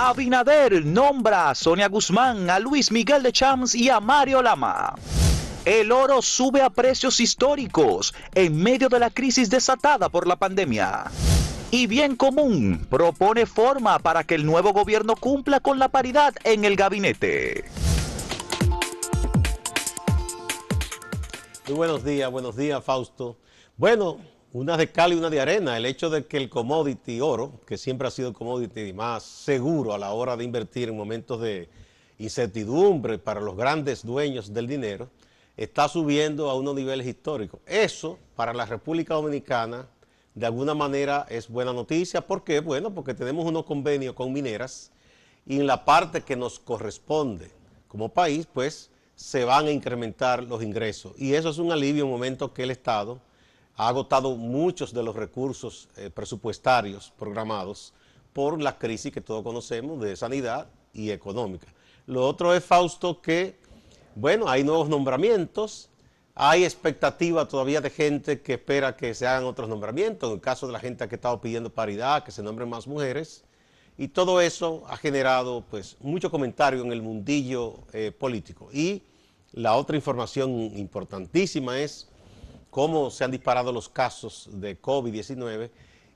Abinader nombra a Sonia Guzmán, a Luis Miguel de Champs y a Mario Lama. El oro sube a precios históricos en medio de la crisis desatada por la pandemia. Y Bien Común propone forma para que el nuevo gobierno cumpla con la paridad en el gabinete. Muy buenos días, buenos días Fausto. Bueno, una de cal y una de arena. El hecho de que el commodity oro, que siempre ha sido el commodity más seguro a la hora de invertir en momentos de incertidumbre para los grandes dueños del dinero, está subiendo a unos niveles históricos. Eso para la República Dominicana de alguna manera es buena noticia. ¿Por qué? Bueno, porque tenemos unos convenios con mineras y en la parte que nos corresponde como país, pues se van a incrementar los ingresos. Y eso es un alivio en un momento que el Estado ha agotado muchos de los recursos eh, presupuestarios programados por la crisis que todos conocemos de sanidad y económica. Lo otro es, Fausto, que, bueno, hay nuevos nombramientos, hay expectativa todavía de gente que espera que se hagan otros nombramientos, en el caso de la gente que ha estado pidiendo paridad, que se nombren más mujeres, y todo eso ha generado pues mucho comentario en el mundillo eh, político. Y la otra información importantísima es cómo se han disparado los casos de COVID-19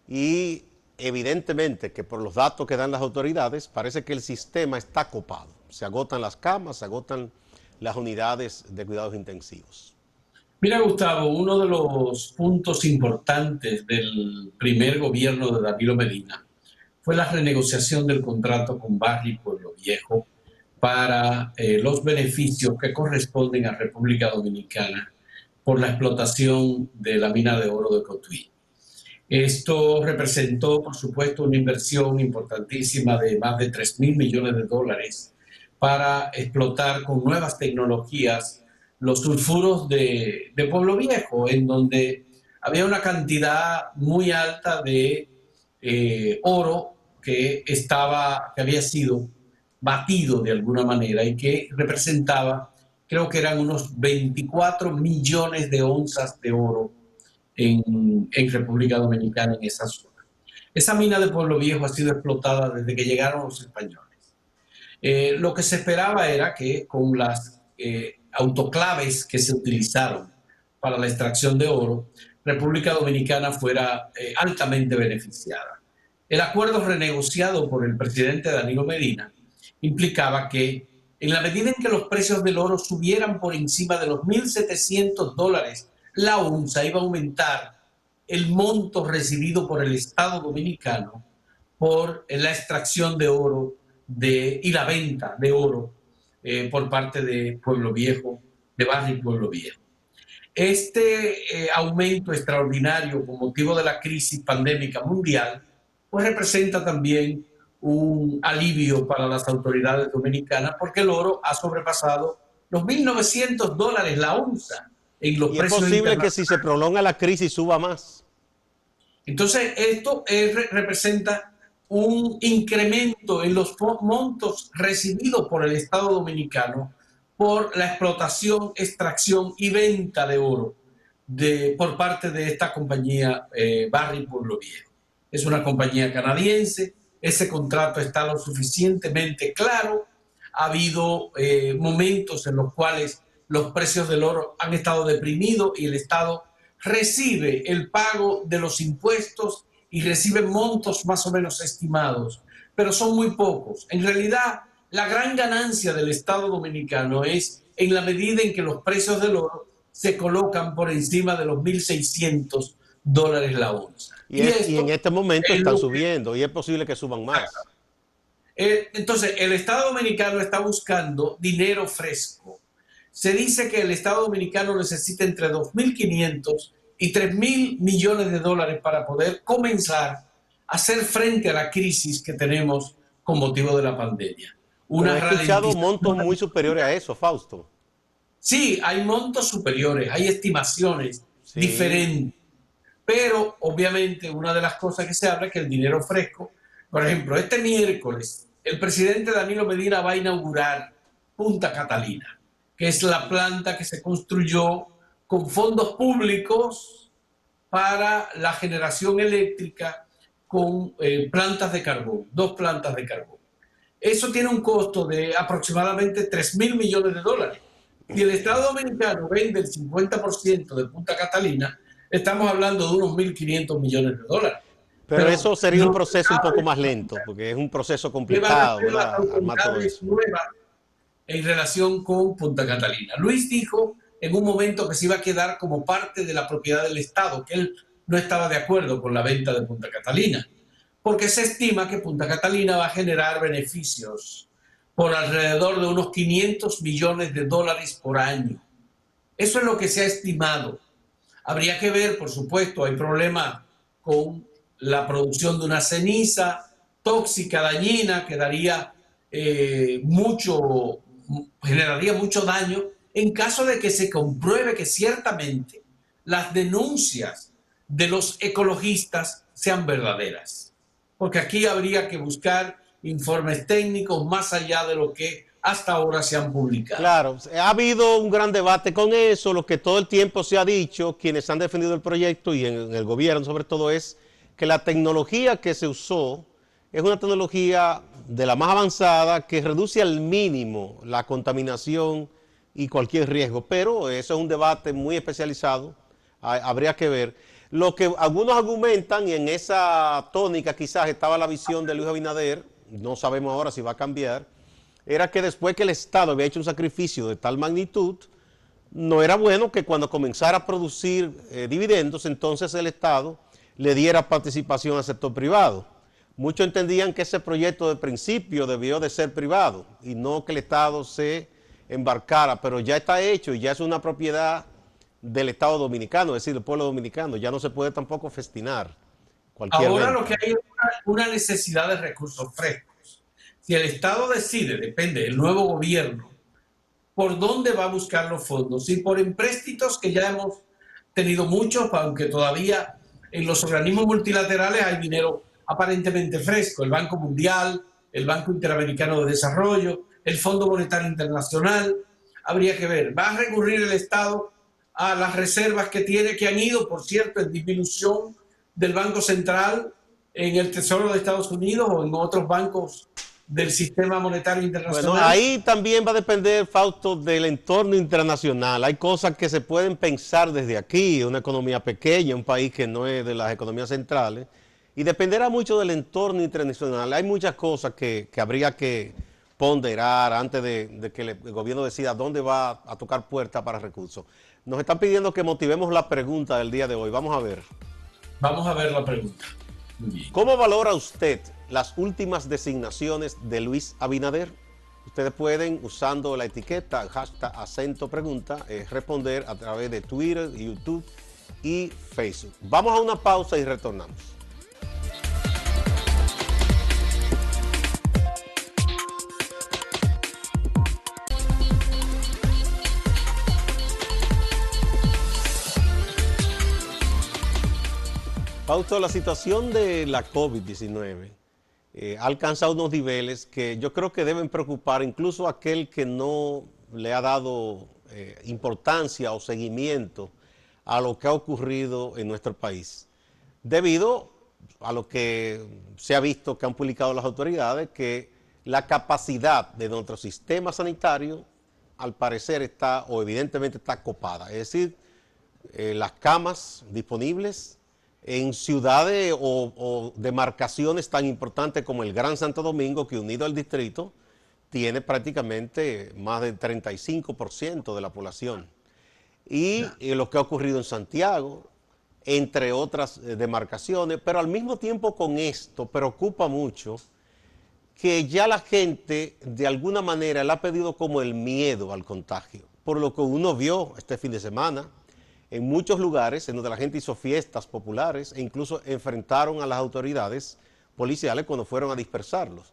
y evidentemente que por los datos que dan las autoridades parece que el sistema está copado. Se agotan las camas, se agotan las unidades de cuidados intensivos. Mira, Gustavo, uno de los puntos importantes del primer gobierno de Danilo Medina fue la renegociación del contrato con Barry Pueblo Viejo para eh, los beneficios que corresponden a República Dominicana por la explotación de la mina de oro de Cotuí. Esto representó, por supuesto, una inversión importantísima de más de 3 mil millones de dólares para explotar con nuevas tecnologías los sulfuros de, Pueblo Viejo, en donde había una cantidad muy alta de eh, oro que estaba, que había sido batido de alguna manera y que representaba, creo que eran unos 24 millones de onzas de oro en, República Dominicana, en esa zona. Esa mina de Pueblo Viejo ha sido explotada desde que llegaron los españoles. Eh, lo que se esperaba era que con las eh, autoclaves que se utilizaron para la extracción de oro, República Dominicana fuera eh, altamente beneficiada. El acuerdo renegociado por el presidente Danilo Medina implicaba que en la medida en que los precios del oro subieran por encima de los 1.700 dólares la onza, iba a aumentar el monto recibido por el Estado dominicano por la extracción de oro y la venta de oro eh, por parte de Pueblo Viejo, de Barrio Pueblo Viejo. Este eh, aumento extraordinario con motivo de la crisis pandémica mundial, pues representa también un alivio para las autoridades dominicanas porque el oro ha sobrepasado los 1.900 dólares la onza en los ¿Y Es posible que si se prolonga la crisis suba más. Entonces, esto representa un incremento en los montos recibidos por el Estado Dominicano por la explotación, extracción y venta de oro de, por parte de esta compañía eh, Barry Pueblo Viejo. Es una compañía canadiense, ese contrato está lo suficientemente claro, ha habido eh, momentos en los cuales los precios del oro han estado deprimidos y el Estado recibe el pago de los impuestos y reciben montos más o menos estimados, pero son muy pocos. En realidad, la gran ganancia del Estado dominicano es en la medida en que los precios del oro se colocan por encima de los 1.600 dólares la onza. Y, en este momento están subiendo y es posible que suban más. Eh, entonces, el Estado dominicano está buscando dinero fresco. Se dice que el Estado dominicano necesita entre 2.500 y 3 mil millones de dólares para poder comenzar a hacer frente a la crisis que tenemos con motivo de la pandemia. Una he escuchado montos muy superiores a eso, Fausto. Sí, hay montos superiores, hay estimaciones diferentes. Pero obviamente una de las cosas que se habla es que el dinero fresco, por ejemplo, este miércoles el presidente Danilo Medina va a inaugurar Punta Catalina, que es la planta que se construyó con fondos públicos para la generación eléctrica con eh, plantas de carbón, dos plantas de carbón. eso tiene un costo de aproximadamente 3 mil millones de dólares. Si el Estado Dominicano vende el 50% de Punta Catalina, estamos hablando de unos 1.500 millones de dólares. Pero, eso sería un proceso un poco más lento, porque es un proceso complicado. En relación con Punta Catalina. Luis dijo en un momento que se iba a quedar como parte de la propiedad del Estado, que él no estaba de acuerdo con la venta de Punta Catalina porque se estima que Punta Catalina va a generar beneficios por alrededor de unos 500 millones de dólares por año. Eso es lo que se ha estimado. Habría que ver, por supuesto, hay problemas con la producción de una ceniza tóxica, dañina, que daría eh, mucho, generaría mucho daño en caso de que se compruebe que ciertamente las denuncias de los ecologistas sean verdaderas. Porque aquí habría que buscar informes técnicos más allá de lo que hasta ahora se han publicado. Claro, ha habido un gran debate con eso, lo que todo el tiempo se ha dicho, quienes han defendido el proyecto y en, el gobierno sobre todo es que la tecnología que se usó es una tecnología de la más avanzada que reduce al mínimo la contaminación y cualquier riesgo, pero eso es un debate muy especializado, habría que ver. Lo que algunos argumentan, y en esa tónica quizás estaba la visión de Luis Abinader, no sabemos ahora si va a cambiar, era que después que el Estado había hecho un sacrificio de tal magnitud, no era bueno que cuando comenzara a producir eh, dividendos, entonces el Estado le diera participación al sector privado. Muchos entendían que ese proyecto de principio debió de ser privado y no que el Estado se embarcara, pero ya está hecho y ya es una propiedad del Estado Dominicano, es decir, del pueblo dominicano. Ya no se puede tampoco festinar. Cualquier Ahora lo que hay es una, necesidad de recursos frescos. Si el Estado decide, depende del nuevo gobierno, por dónde va a buscar los fondos. Si por empréstitos que ya hemos tenido muchos, aunque todavía en los organismos multilaterales hay dinero aparentemente fresco, el Banco Mundial, el Banco Interamericano de Desarrollo, el Fondo Monetario Internacional, habría que ver, ¿va a recurrir el Estado a las reservas que tiene, que han ido, por cierto, en disminución del Banco Central en el Tesoro de Estados Unidos o en otros bancos del sistema monetario internacional. Bueno, ahí también va a depender, Fausto, del entorno internacional. Hay cosas que se pueden pensar desde aquí, una economía pequeña, un país que no es de las economías centrales, y dependerá mucho del entorno internacional. Hay muchas cosas que, habría que ponderar antes de, de que el gobierno decida dónde va a tocar puerta para recursos. Nos están pidiendo que motivemos la pregunta del día de hoy. Vamos a ver. Vamos a ver la pregunta. ¿Cómo valora usted las últimas designaciones de Luis Abinader? Ustedes pueden, usando la etiqueta hashtag acento pregunta, eh, responder a través de Twitter, YouTube y Facebook. Vamos a una pausa y retornamos. Fausto, la situación de la COVID-19 eh, ha alcanzado unos niveles que yo creo que deben preocupar incluso aquel que no le ha dado eh, importancia o seguimiento a lo que ha ocurrido en nuestro país, debido a lo que se ha visto que han publicado las autoridades, que la capacidad de nuestro sistema sanitario al parecer está o evidentemente está copada, es decir, eh, las camas disponibles, en ciudades o, demarcaciones tan importantes como el Gran Santo Domingo, que unido al distrito, tiene prácticamente más del 35% de la población. Y, lo que ha ocurrido en Santiago, entre otras eh, demarcaciones, pero al mismo tiempo con esto preocupa mucho que ya la gente de alguna manera le ha pedido como el miedo al contagio, por lo que uno vio este fin de semana, en muchos lugares en donde la gente hizo fiestas populares e incluso enfrentaron a las autoridades policiales cuando fueron a dispersarlos.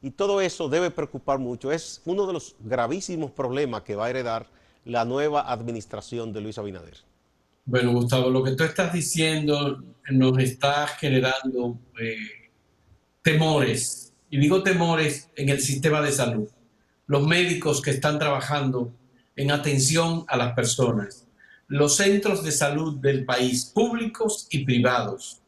Y todo eso debe preocupar mucho. Es uno de los gravísimos problemas que va a heredar la nueva administración de Luis Abinader. Bueno, Gustavo, lo que tú estás diciendo nos está generando eh, temores, y digo temores en el sistema de salud. Los médicos que están trabajando en atención a las personas, los centros de salud del país, públicos y privados,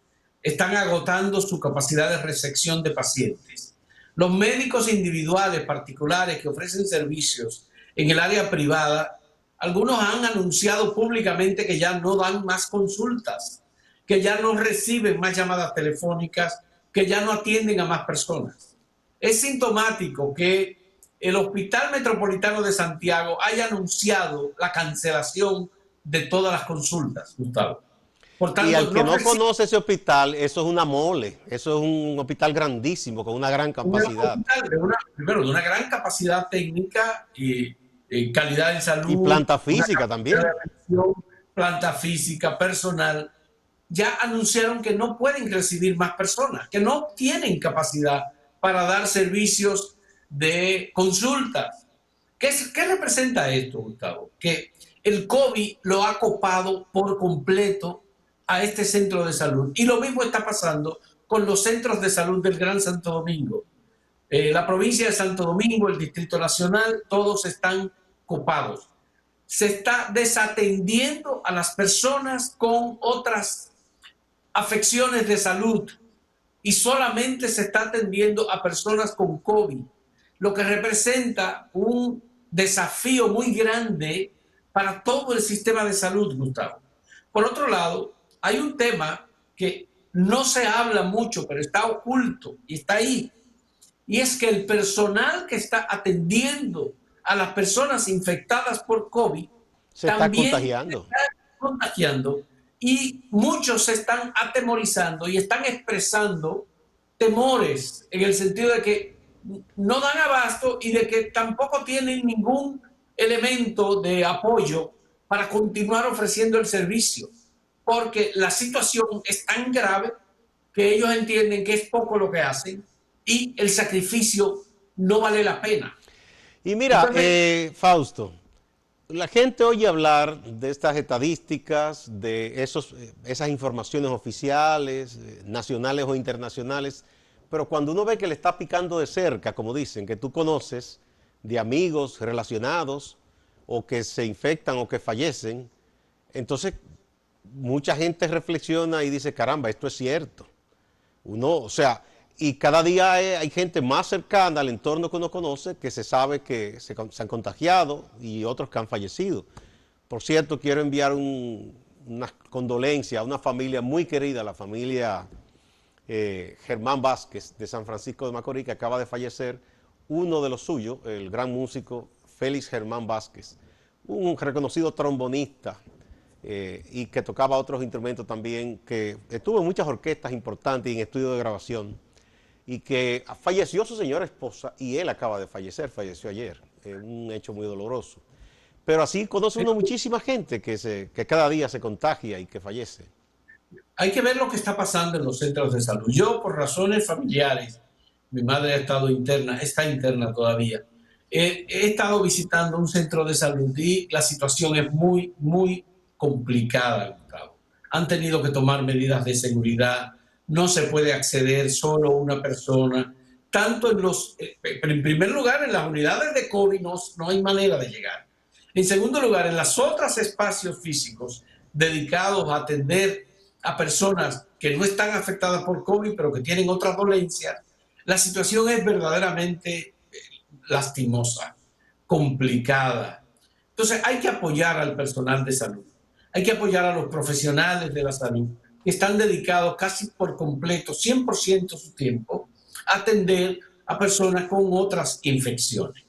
están agotando su capacidad de recepción de pacientes. Los médicos individuales particulares que ofrecen servicios en el área privada, algunos han anunciado públicamente que ya no dan más consultas, que ya no reciben más llamadas telefónicas, que ya no atienden a más personas. Es sintomático que el Hospital Metropolitano de Santiago haya anunciado la cancelación de todas las consultas, Gustavo. Por tanto, y al que no, conoce ese hospital, eso es una mole, eso es un hospital grandísimo, con una gran capacidad. primero, de una gran capacidad técnica y, calidad de salud. Y planta física también. Planta física, personal. Ya anunciaron que no pueden recibir más personas, que no tienen capacidad para dar servicios de consultas. ¿Qué, ¿Qué representa esto, Gustavo? Que el COVID lo ha copado por completo a este centro de salud. Y lo mismo está pasando con los centros de salud del Gran Santo Domingo. Eh, la provincia de Santo Domingo, el Distrito Nacional, todos están copados. Se está desatendiendo a las personas con otras afecciones de salud y solamente se está atendiendo a personas con COVID, lo que representa un desafío muy grande para todo el sistema de salud, Gustavo. Por otro lado, hay un tema que no se habla mucho, pero está oculto y está ahí. Y es que el personal que está atendiendo a las personas infectadas por COVID se está contagiando. está contagiando y muchos se están atemorizando y están expresando temores en el sentido de que no dan abasto y de que tampoco tienen ningún elemento de apoyo para continuar ofreciendo el servicio porque la situación es tan grave que ellos entienden que es poco lo que hacen y el sacrificio no vale la pena. Y mira, eh, Fausto, la gente oye hablar de estas estadísticas, de esos, eh, esas informaciones oficiales, eh, nacionales o internacionales, pero cuando uno ve que le está picando de cerca, como dicen, que tú conoces de amigos relacionados o que se infectan o que fallecen, entonces mucha gente reflexiona y dice, caramba, esto es cierto. Uno, o sea, y cada día hay, gente más cercana al entorno que uno conoce que se sabe que se, han contagiado y otros que han fallecido. Por cierto, quiero enviar una condolencia a una familia muy querida, la familia eh, Germán Vázquez de San Francisco de Macorís, que acaba de fallecer, uno de los suyos, el gran músico Félix Germán Vázquez, un reconocido trombonista, eh, y que tocaba otros instrumentos también, que estuvo en muchas orquestas importantes y en estudios de grabación, y que falleció su señora esposa y él acaba de fallecer, falleció ayer, un hecho muy doloroso. Pero así conoce uno muchísima gente que, se, que cada día se contagia y que fallece. Hay que ver lo que está pasando en los centros de salud. Yo, por razones familiares, mi madre ha estado interna, está interna todavía. he estado visitando un centro de salud y la situación es muy, muy complicada, Han tenido que tomar medidas de seguridad, no se puede acceder solo una persona, tanto en los, eh, en primer lugar, en las unidades de COVID no, no hay manera de llegar. En segundo lugar, en los otros espacios físicos dedicados a atender a personas que no están afectadas por COVID, pero que tienen otras dolencias, la situación es verdaderamente eh, lastimosa, complicada. Entonces hay que apoyar al personal de salud. Hay que apoyar a los profesionales de la salud que están dedicados casi por completo, 100% de su tiempo, a atender a personas con otras infecciones.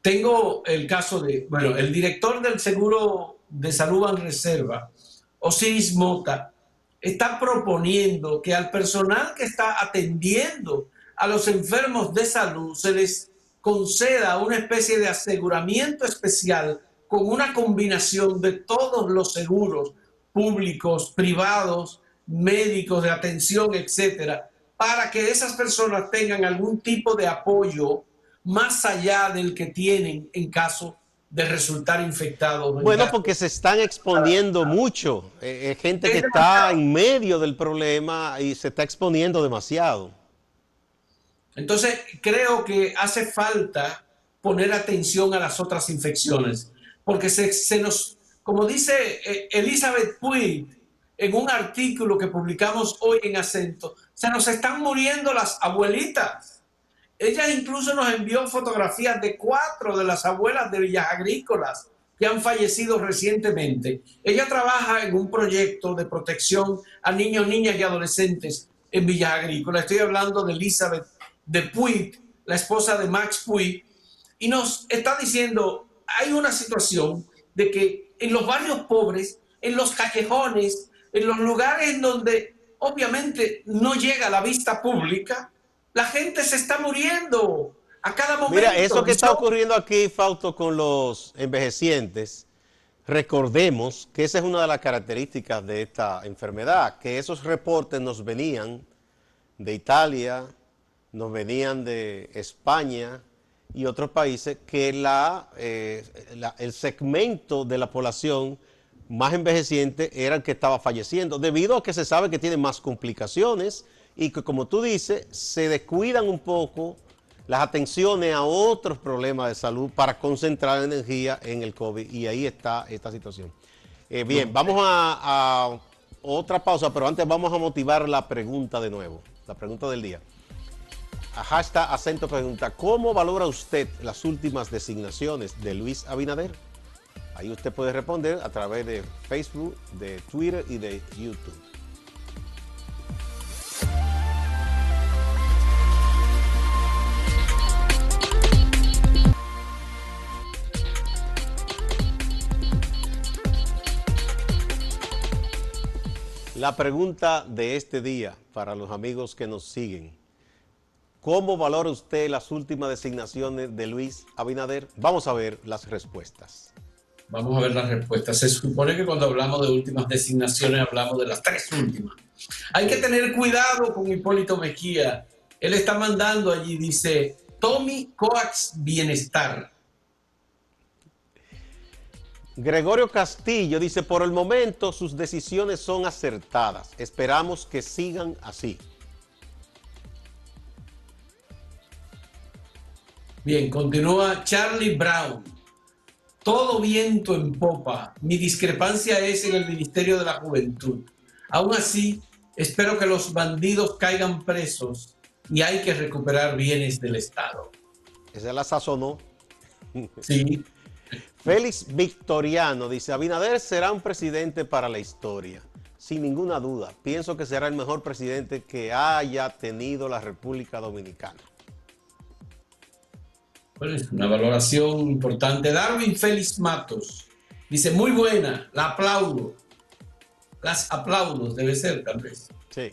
Tengo el caso de, bueno, el director del Seguro de Salud en Reserva, Osiris Mota, está proponiendo que al personal que está atendiendo a los enfermos de salud se les conceda una especie de aseguramiento especial con una combinación de todos los seguros públicos, privados, médicos de atención, etcétera, para que esas personas tengan algún tipo de apoyo más allá del que tienen en caso de resultar infectados. Bueno, porque se están exponiendo mucho. Eh, eh, gente que está en medio del problema y se está exponiendo demasiado. Entonces, creo que hace falta poner atención a las otras infecciones porque se, nos, como dice eh, Elizabeth Puig en un artículo que publicamos hoy en acento, se nos están muriendo las abuelitas. Ella incluso nos envió fotografías de cuatro de las abuelas de Villas Agrícolas que han fallecido recientemente. Ella trabaja en un proyecto de protección a niños, niñas y adolescentes en Villas Agrícolas. Estoy hablando de Elizabeth de Puig, la esposa de Max Puig, y nos está diciendo, hay una situación de que en los barrios pobres, en los callejones, en los lugares donde obviamente no llega la vista pública, la gente se está muriendo a cada momento. Mira, eso que está ocurriendo aquí, Fausto, con los envejecientes, recordemos que esa es una de las características de esta enfermedad, que esos reportes nos venían de Italia, nos venían de España y otros países, que la, eh, el segmento de la población más envejeciente era el que estaba falleciendo, debido a que se sabe que tiene más complicaciones y que, como tú dices, se descuidan un poco las atenciones a otros problemas de salud para concentrar la energía en el COVID. Y ahí está esta situación. Eh, bien, vamos a, a otra pausa, pero antes vamos a motivar la pregunta de nuevo, la pregunta del día. Hashtag acento pregunta, ¿cómo valora usted las últimas designaciones de Luis Abinader? Ahí usted puede responder a través de Facebook, de Twitter y de YouTube. La pregunta de este día para los amigos que nos siguen. ¿Cómo valora usted las últimas designaciones de Luis Abinader? Vamos a ver las respuestas. Vamos a ver las respuestas. Se supone que cuando hablamos de últimas designaciones hablamos de las tres últimas. Hay que tener cuidado con Hipólito Mejía. Él está mandando allí, dice, Tommy Coax Bienestar. Gregorio Castillo dice, por el momento sus decisiones son acertadas. Esperamos que sigan así. Bien, continúa Charlie Brown. Todo viento en popa. Mi discrepancia es en el Ministerio de la Juventud. Aún así, espero que los bandidos caigan presos y hay que recuperar bienes del Estado. Esa la sazonó. Sí. Félix Victoriano dice, Abinader será un presidente para la historia, sin ninguna duda. Pienso que será el mejor presidente que haya tenido la República Dominicana. Bueno, es una valoración importante. Darwin Félix Matos dice, muy buena, la aplaudo. Las aplaudos, debe ser tal vez. Sí.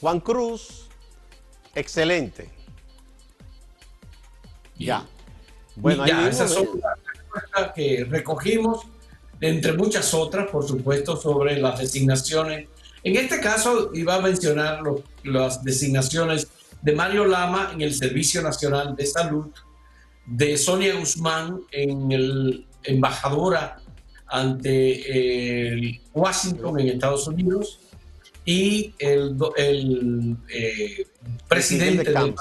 Juan Cruz, excelente. Ya. Bueno, ya, esas son las respuestas que recogimos, entre muchas otras, por supuesto, sobre las designaciones. En este caso, iba a mencionar las designaciones de Mario Lama en el Servicio Nacional de Salud, de Sonia Guzmán en el embajadora ante el Washington en Estados Unidos y el, el eh, presidente del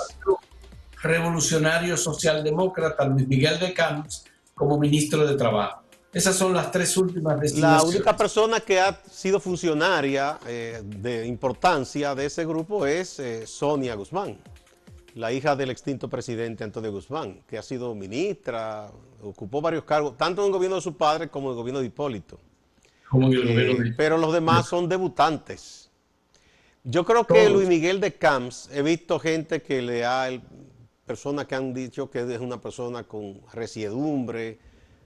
revolucionario socialdemócrata Luis Miguel de Camps como ministro de Trabajo. Esas son las tres últimas designaciones. La única persona que ha sido funcionaria eh, de importancia de ese grupo es eh, Sonia Guzmán, la hija del extinto presidente Antonio Guzmán, que ha sido ministra, ocupó varios cargos, tanto en el gobierno de su padre como en el gobierno de Hipólito. Eh, pero los demás son debutantes. Yo creo que Luis Miguel de Camps, he visto gente que le ha personas que han dicho que es una persona con resiedumbre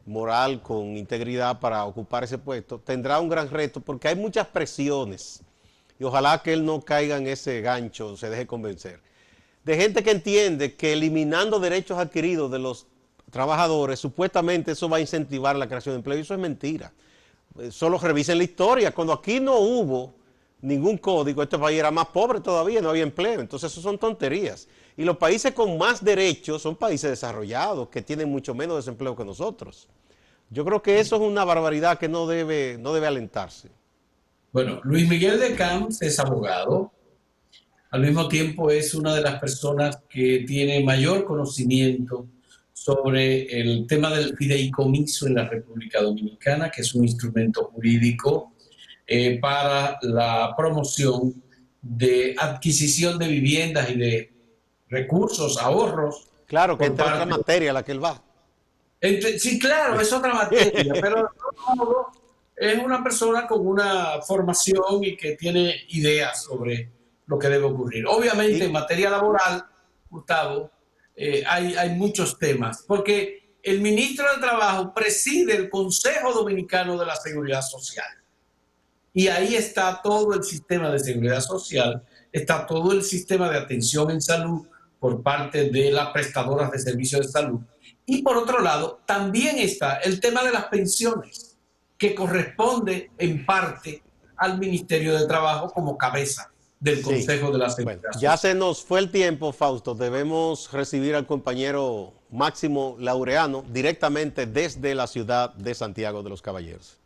moral, con integridad para ocupar ese puesto, tendrá un gran reto porque hay muchas presiones y ojalá que él no caiga en ese gancho, se deje convencer. De gente que entiende que eliminando derechos adquiridos de los trabajadores, supuestamente eso va a incentivar la creación de empleo y eso es mentira. Eh, solo revisen la historia. Cuando aquí no hubo ningún código, este país era más pobre todavía, no había empleo. Entonces eso son tonterías. Y los países con más derechos son países desarrollados, que tienen mucho menos desempleo que nosotros. Yo creo que eso es una barbaridad que no debe, no debe alentarse. Bueno, Luis Miguel de Camps es abogado, al mismo tiempo es una de las personas que tiene mayor conocimiento sobre el tema del fideicomiso en la República Dominicana, que es un instrumento jurídico eh, para la promoción de adquisición de viviendas y de recursos, ahorros. Claro, que es otra materia la que él va. sí, claro, es otra materia, pero es una persona con una formación y que tiene ideas sobre lo que debe ocurrir. Obviamente, en materia laboral, Gustavo, eh, hay, hay muchos temas, porque el ministro de Trabajo preside el Consejo Dominicano de la Seguridad Social. Y ahí está todo el sistema de seguridad social, está todo el sistema de atención en salud por parte de las prestadoras de servicios de salud. Y por otro lado, también está el tema de las pensiones, que corresponde en parte al Ministerio de Trabajo como cabeza del Consejo de la Seguridad. ya se nos fue el tiempo, Fausto. Debemos recibir al compañero Máximo Laureano directamente desde la ciudad de Santiago de los Caballeros.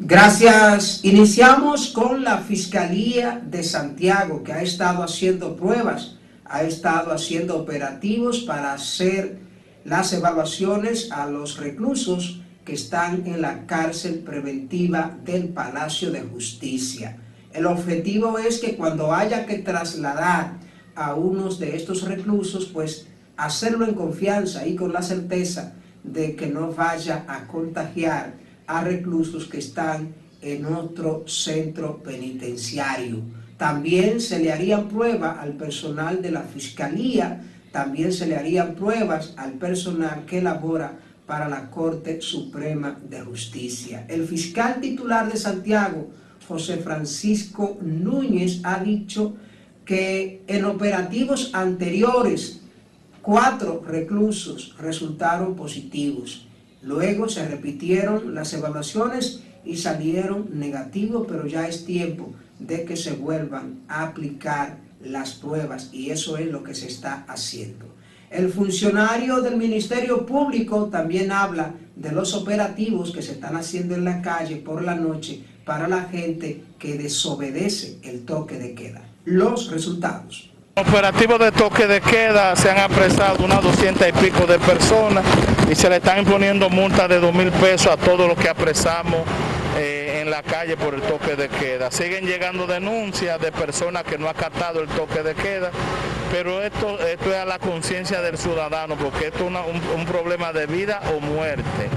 Gracias. Iniciamos con la Fiscalía de Santiago, que ha estado haciendo pruebas, ha estado haciendo operativos para hacer las evaluaciones a los reclusos que están en la cárcel preventiva del Palacio de Justicia. El objetivo es que cuando haya que trasladar a unos de estos reclusos, pues hacerlo en confianza y con la certeza de que no vaya a contagiar a reclusos que están en otro centro penitenciario. También se le harían pruebas al personal de la Fiscalía, también se le harían pruebas al personal que labora para la Corte Suprema de Justicia. El fiscal titular de Santiago, José Francisco Núñez, ha dicho que en operativos anteriores cuatro reclusos resultaron positivos. Luego se repitieron las evaluaciones y salieron negativos, pero ya es tiempo de que se vuelvan a aplicar las pruebas y eso es lo que se está haciendo. El funcionario del Ministerio Público también habla de los operativos que se están haciendo en la calle por la noche para la gente que desobedece el toque de queda los resultados. Operativos de toque de queda se han apresado unas 200 y pico de personas y se le están imponiendo multas de 2 mil pesos a todos los que apresamos eh, en la calle por el toque de queda. Siguen llegando denuncias de personas que no han acatado el toque de queda pero esto, esto es a la conciencia del ciudadano, porque esto es un, problema de vida o muerte.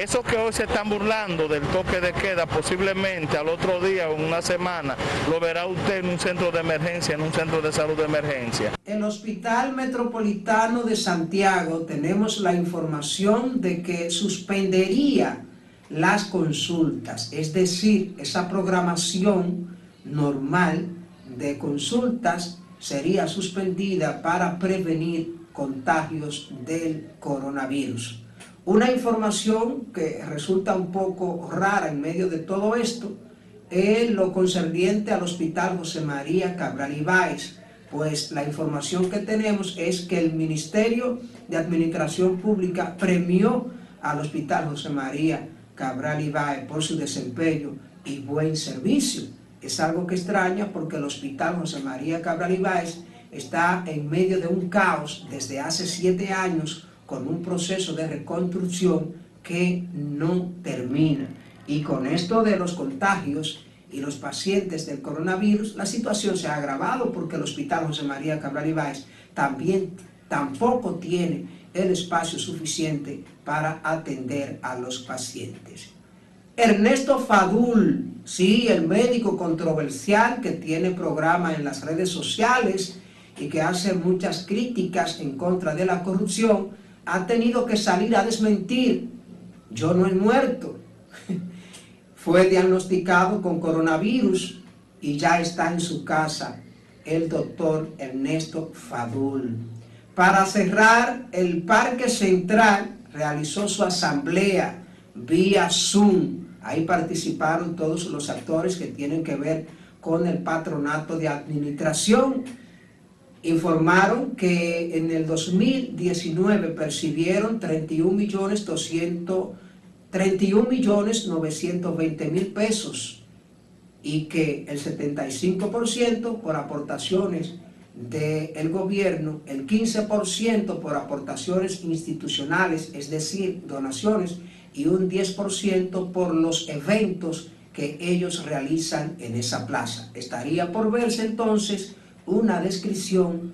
Eso que hoy se están burlando del toque de queda, posiblemente al otro día o en una semana, lo verá usted en un centro de emergencia, en un centro de salud de emergencia. En el Hospital Metropolitano de Santiago tenemos la información de que suspendería las consultas, es decir, esa programación normal de consultas sería suspendida para prevenir contagios del coronavirus. Una información que resulta un poco rara en medio de todo esto es lo concerniente al Hospital José María Cabral Ibáez, pues la información que tenemos es que el Ministerio de Administración Pública premió al Hospital José María Cabral Ibáez por su desempeño y buen servicio. Es algo que extraña porque el Hospital José María Cabral Ibáez está en medio de un caos desde hace siete años con un proceso de reconstrucción que no termina. Y con esto de los contagios y los pacientes del coronavirus, la situación se ha agravado porque el Hospital José María Cabral Ibáez también tampoco tiene el espacio suficiente para atender a los pacientes. Ernesto Fadul, sí, el médico controversial que tiene programa en las redes sociales y que hace muchas críticas en contra de la corrupción, ha tenido que salir a desmentir. Yo no he muerto. Fue diagnosticado con coronavirus y ya está en su casa el doctor Ernesto Fadul. Para cerrar, el Parque Central realizó su asamblea vía Zoom Ahí participaron todos los actores que tienen que ver con el patronato de administración. Informaron que en el 2019 percibieron 31 millones 31 millones 920 mil pesos y que el 75% por aportaciones del gobierno, el 15% por aportaciones institucionales, es decir, donaciones, y un 10% por los eventos que ellos realizan en esa plaza. Estaría por verse entonces una descripción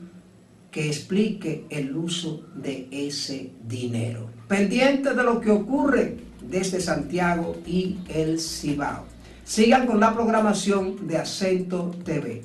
que explique el uso de ese dinero. Pendiente de lo que ocurre desde Santiago y el Cibao. Sigan con la programación de Acento TV.